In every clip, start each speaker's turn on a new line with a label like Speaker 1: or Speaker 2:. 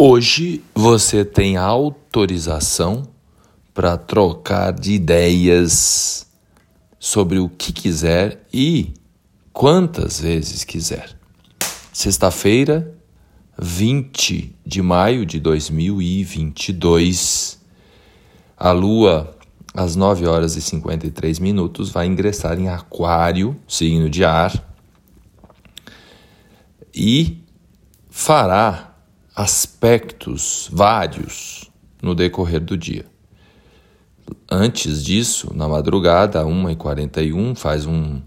Speaker 1: Hoje você tem autorização para trocar de ideias sobre o que quiser e quantas vezes quiser. Sexta-feira, 20 de maio de 2022, a Lua, às 9 horas e 53 minutos, vai ingressar em Aquário, signo de ar, e fará aspectos vários no decorrer do dia. Antes disso, na madrugada, 1h41, faz um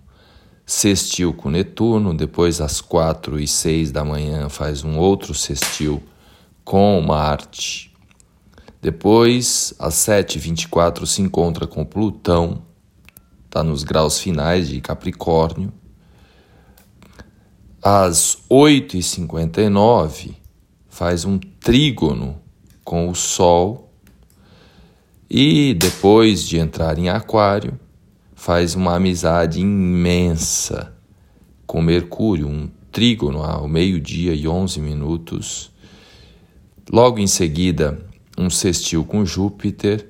Speaker 1: sextil com Netuno, depois às 4 e 6 da manhã faz um outro sextil com Marte. Depois, às 7h24, se encontra com Plutão, está nos graus finais de Capricórnio. Às 8h59, faz um trígono com o Sol e depois de entrar em Aquário, faz uma amizade imensa com Mercúrio, um trígono ao meio-dia e 11 minutos. Logo em seguida, um sextil com Júpiter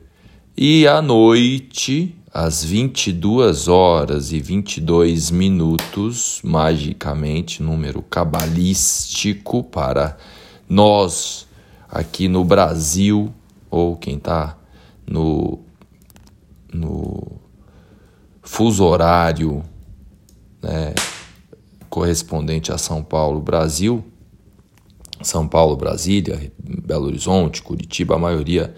Speaker 1: e à noite, às 22 horas e 22 minutos, magicamente, número cabalístico para nós aqui no Brasil, ou quem está no, no fuso horário né, correspondente a São Paulo, Brasil, São Paulo, Brasília, Belo Horizonte, Curitiba, a maioria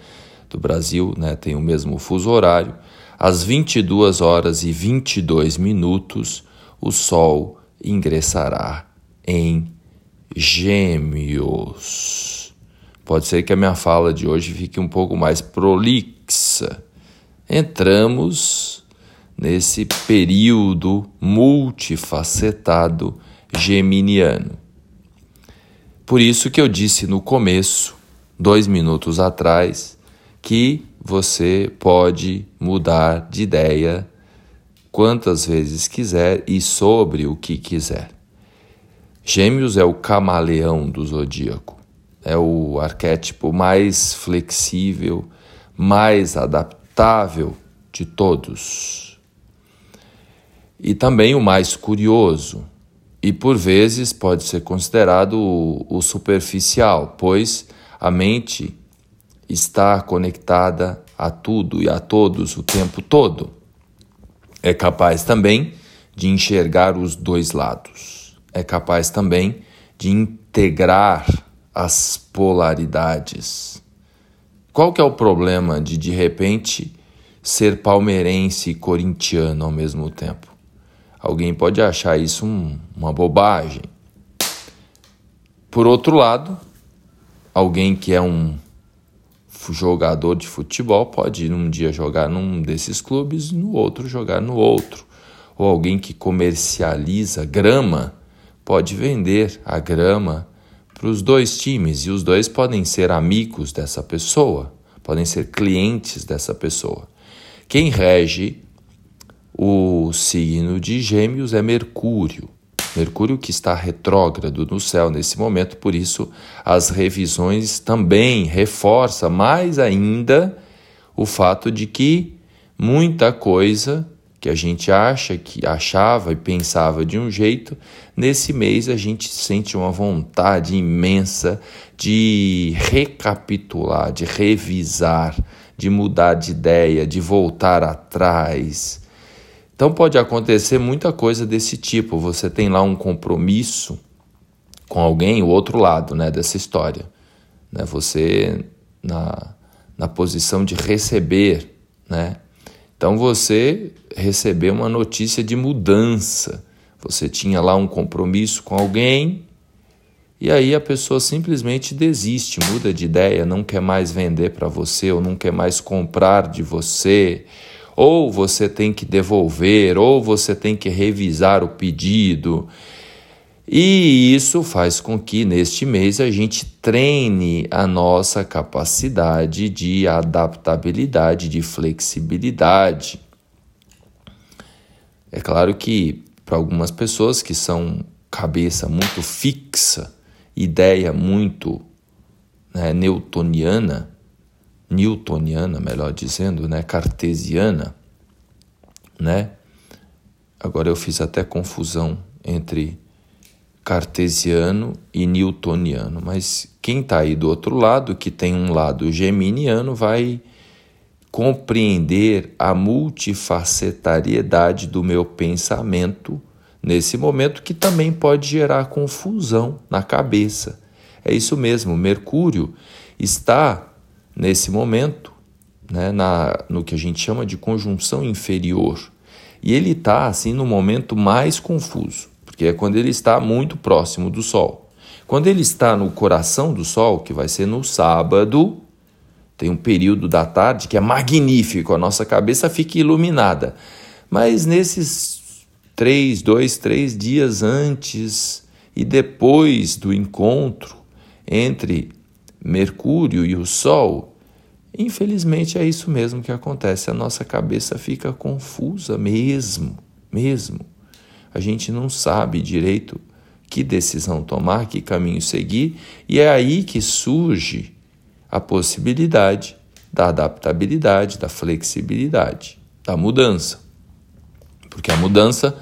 Speaker 1: do Brasil né, tem o mesmo fuso horário. Às 22 horas e 22 minutos, o Sol ingressará em Gêmeos. Pode ser que a minha fala de hoje fique um pouco mais prolixa. Entramos nesse período multifacetado geminiano. Por isso que eu disse no começo, dois minutos atrás, que você pode mudar de ideia quantas vezes quiser e sobre o que quiser. Gêmeos é o camaleão do zodíaco, é o arquétipo mais flexível, mais adaptável de todos. E também o mais curioso, e por vezes pode ser considerado o, o superficial, pois a mente está conectada a tudo e a todos o tempo todo. É capaz também de enxergar os dois lados é capaz também de integrar as polaridades. Qual que é o problema de de repente ser palmeirense e corintiano ao mesmo tempo? Alguém pode achar isso um, uma bobagem. Por outro lado, alguém que é um jogador de futebol pode um dia jogar num desses clubes, no outro jogar no outro. Ou alguém que comercializa grama pode vender a grama para os dois times e os dois podem ser amigos dessa pessoa, podem ser clientes dessa pessoa. Quem rege o signo de Gêmeos é Mercúrio. Mercúrio que está retrógrado no céu nesse momento, por isso as revisões também reforça mais ainda o fato de que muita coisa que a gente acha que achava e pensava de um jeito, nesse mês a gente sente uma vontade imensa de recapitular, de revisar, de mudar de ideia, de voltar atrás. Então pode acontecer muita coisa desse tipo. Você tem lá um compromisso com alguém, o outro lado né, dessa história. Né? Você na, na posição de receber, né? Então você recebeu uma notícia de mudança. Você tinha lá um compromisso com alguém e aí a pessoa simplesmente desiste, muda de ideia, não quer mais vender para você ou não quer mais comprar de você. Ou você tem que devolver, ou você tem que revisar o pedido. E isso faz com que neste mês a gente treine a nossa capacidade de adaptabilidade, de flexibilidade. É claro que para algumas pessoas que são cabeça muito fixa, ideia muito né, newtoniana, newtoniana, melhor dizendo, né, cartesiana, né? Agora eu fiz até confusão entre cartesiano e newtoniano, mas quem está aí do outro lado, que tem um lado geminiano, vai compreender a multifacetariedade do meu pensamento nesse momento, que também pode gerar confusão na cabeça. É isso mesmo, Mercúrio está nesse momento né, na, no que a gente chama de conjunção inferior. E ele está assim no momento mais confuso, porque é quando ele está muito próximo do Sol. Quando ele está no coração do Sol, que vai ser no sábado, tem um período da tarde que é magnífico, a nossa cabeça fica iluminada. Mas nesses três, dois, três dias antes e depois do encontro entre Mercúrio e o Sol, infelizmente é isso mesmo que acontece. A nossa cabeça fica confusa mesmo, mesmo. A gente não sabe direito que decisão tomar, que caminho seguir, e é aí que surge a possibilidade da adaptabilidade, da flexibilidade, da mudança. Porque a mudança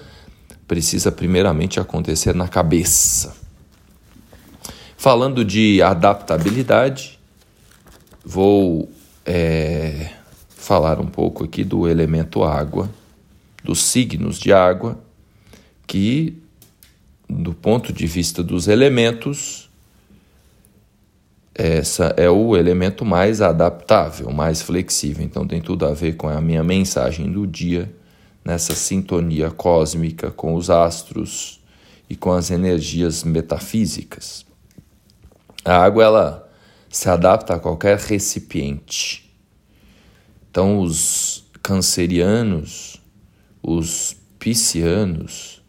Speaker 1: precisa primeiramente acontecer na cabeça. Falando de adaptabilidade, vou é, falar um pouco aqui do elemento água, dos signos de água, que, do ponto de vista dos elementos, essa é o elemento mais adaptável, mais flexível. Então tem tudo a ver com a minha mensagem do dia, nessa sintonia cósmica com os astros e com as energias metafísicas. A água ela se adapta a qualquer recipiente. Então os cancerianos, os piscianos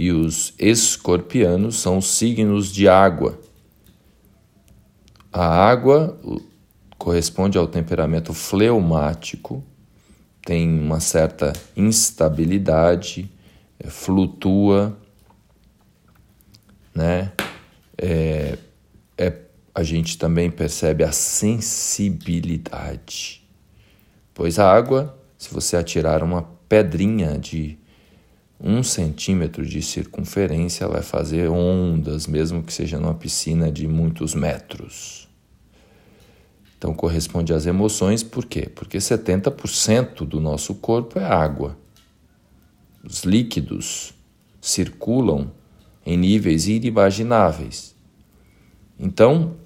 Speaker 1: e os escorpianos são signos de água a água corresponde ao temperamento fleumático, tem uma certa instabilidade, é, flutua, né? É, é, a gente também percebe a sensibilidade, pois a água, se você atirar uma pedrinha de um centímetro de circunferência, vai fazer ondas, mesmo que seja numa piscina de muitos metros. Então corresponde às emoções, por quê? Porque 70% do nosso corpo é água. Os líquidos circulam em níveis inimagináveis. Então,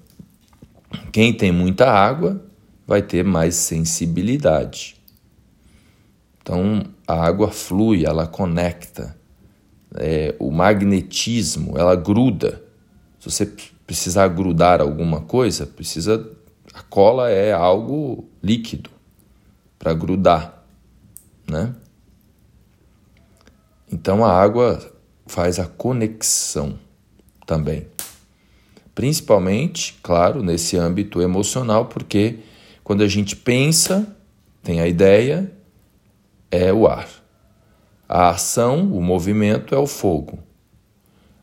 Speaker 1: quem tem muita água vai ter mais sensibilidade. Então, a água flui, ela conecta. É, o magnetismo, ela gruda. Se você precisar grudar alguma coisa, precisa a cola é algo líquido para grudar, né? Então a água faz a conexão também. Principalmente, claro, nesse âmbito emocional, porque quando a gente pensa, tem a ideia, é o ar. A ação, o movimento é o fogo.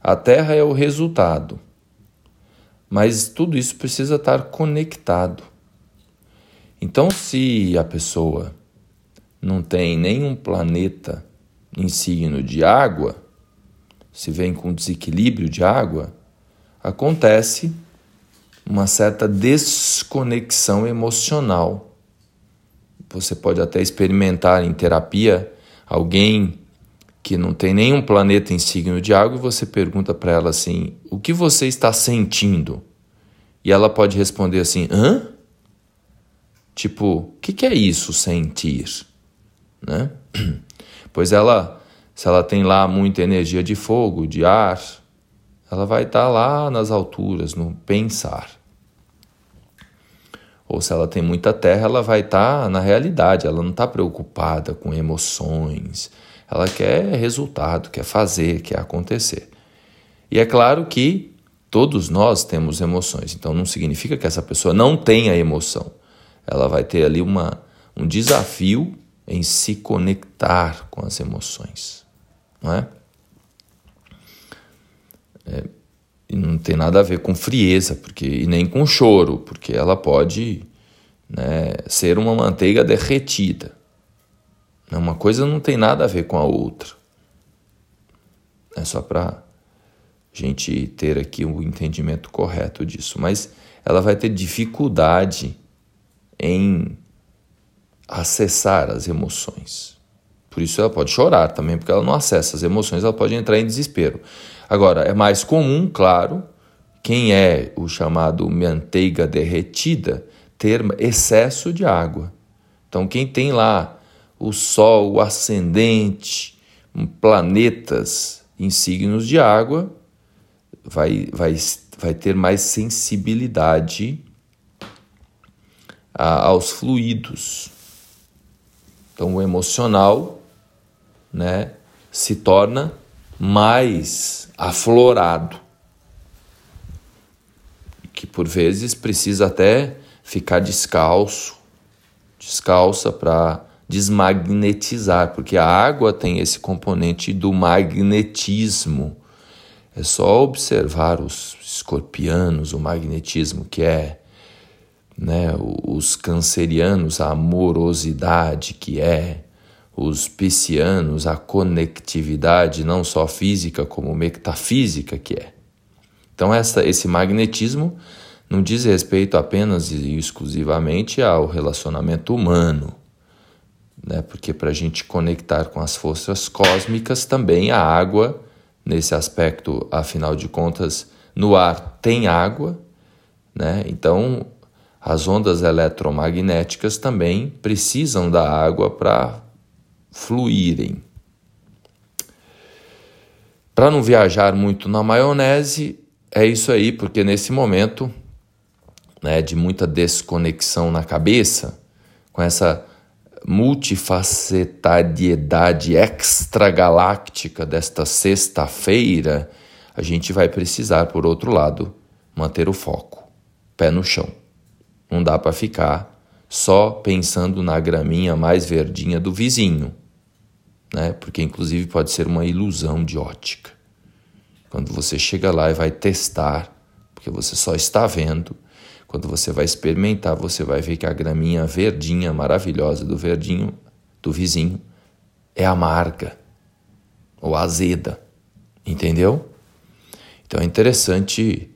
Speaker 1: A terra é o resultado. Mas tudo isso precisa estar conectado. Então, se a pessoa não tem nenhum planeta em signo de água, se vem com desequilíbrio de água, acontece uma certa desconexão emocional. Você pode até experimentar em terapia alguém que não tem nenhum planeta em signo de água e você pergunta para ela assim: "O que você está sentindo?" E ela pode responder assim: "Hã?" Tipo, o que, que é isso sentir, né? Pois ela, se ela tem lá muita energia de fogo, de ar, ela vai estar tá lá nas alturas, no pensar. Ou se ela tem muita terra, ela vai estar tá na realidade, ela não está preocupada com emoções, ela quer resultado, quer fazer, quer acontecer. E é claro que todos nós temos emoções, então não significa que essa pessoa não tenha emoção. Ela vai ter ali uma, um desafio em se conectar com as emoções, não é E não tem nada a ver com frieza, porque e nem com choro, porque ela pode né, ser uma manteiga derretida. Uma coisa não tem nada a ver com a outra. É só para gente ter aqui o um entendimento correto disso. Mas ela vai ter dificuldade em acessar as emoções. Por isso ela pode chorar também, porque ela não acessa as emoções, ela pode entrar em desespero. Agora, é mais comum, claro, quem é o chamado manteiga derretida, ter excesso de água. Então, quem tem lá o Sol, o ascendente, planetas em signos de água, vai, vai, vai ter mais sensibilidade a, aos fluidos. Então, o emocional né, se torna mais aflorado, que por vezes precisa até ficar descalço, descalça para desmagnetizar, porque a água tem esse componente do magnetismo. É só observar os escorpianos, o magnetismo que é, né, os cancerianos, a amorosidade que é, os piscianos, a conectividade não só física como metafísica que é. Então essa, esse magnetismo não diz respeito apenas e exclusivamente ao relacionamento humano, né? porque para a gente conectar com as forças cósmicas também a água nesse aspecto, afinal de contas, no ar tem água, né? Então, as ondas eletromagnéticas também precisam da água para fluírem. Para não viajar muito na maionese, é isso aí, porque nesse momento né, de muita desconexão na cabeça, com essa multifacetariedade extragaláctica desta sexta-feira, a gente vai precisar, por outro lado, manter o foco, pé no chão. Não dá para ficar só pensando na graminha mais verdinha do vizinho, né? Porque inclusive pode ser uma ilusão de ótica. Quando você chega lá e vai testar, porque você só está vendo, quando você vai experimentar, você vai ver que a graminha verdinha, maravilhosa do verdinho, do vizinho, é amarga ou azeda. Entendeu? Então é interessante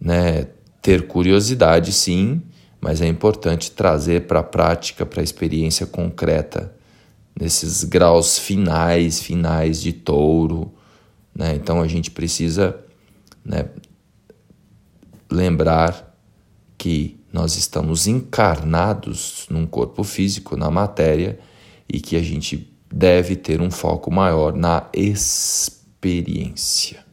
Speaker 1: né, ter curiosidade, sim, mas é importante trazer para a prática, para a experiência concreta, nesses graus finais, finais de touro. Né? Então a gente precisa né, lembrar que nós estamos encarnados num corpo físico, na matéria, e que a gente deve ter um foco maior na experiência.